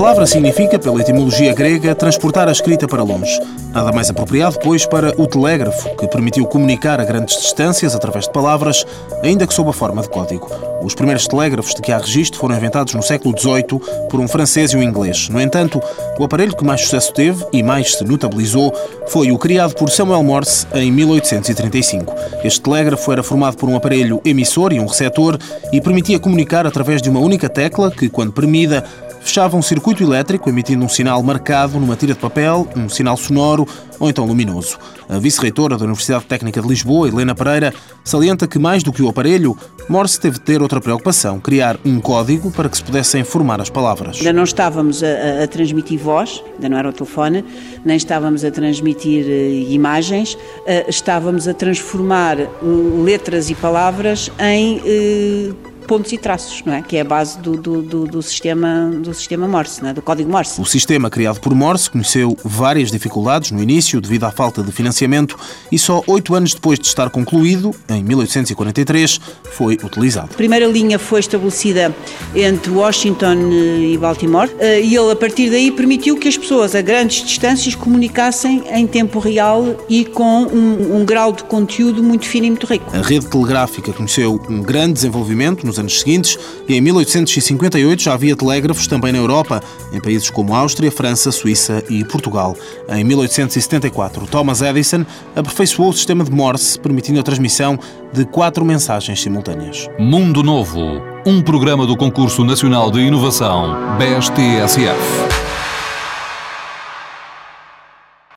palavra significa, pela etimologia grega, transportar a escrita para longe. Nada mais apropriado, pois, para o telégrafo, que permitiu comunicar a grandes distâncias através de palavras, ainda que sob a forma de código. Os primeiros telégrafos de que há registro foram inventados no século XVIII por um francês e um inglês. No entanto, o aparelho que mais sucesso teve e mais se notabilizou foi o criado por Samuel Morse em 1835. Este telégrafo era formado por um aparelho emissor e um receptor e permitia comunicar através de uma única tecla que, quando premida, fechava um circuito elétrico emitindo um sinal marcado numa tira de papel, um sinal sonoro ou então luminoso. A vice-reitora da Universidade Técnica de Lisboa, Helena Pereira, salienta que mais do que o aparelho, Morse teve de ter outra preocupação, criar um código para que se pudessem formar as palavras. Ainda não estávamos a, a transmitir voz, ainda não era o telefone, nem estávamos a transmitir uh, imagens, uh, estávamos a transformar uh, letras e palavras em pontos e traços, não é? Que é a base do, do, do, do sistema, do sistema Morse, é? do código Morse. O sistema criado por Morse conheceu várias dificuldades no início devido à falta de financiamento e só oito anos depois de estar concluído, em 1843, foi utilizado. A primeira linha foi estabelecida entre Washington e Baltimore eh, e ele, a partir daí, permitiu que as pessoas a grandes distâncias comunicassem em tempo real e com um, um grau de conteúdo muito fino e muito rico. A rede telegráfica conheceu um grande desenvolvimento nos anos seguintes e em 1858 já havia telégrafos também na Europa, em países como Áustria, França, Suíça e Portugal. Em 1874, Thomas Edison aperfeiçoou o sistema de Morse, permitindo a transmissão de quatro mensagens simultâneas. Mundo Novo, um programa do Concurso Nacional de Inovação, BSTSF.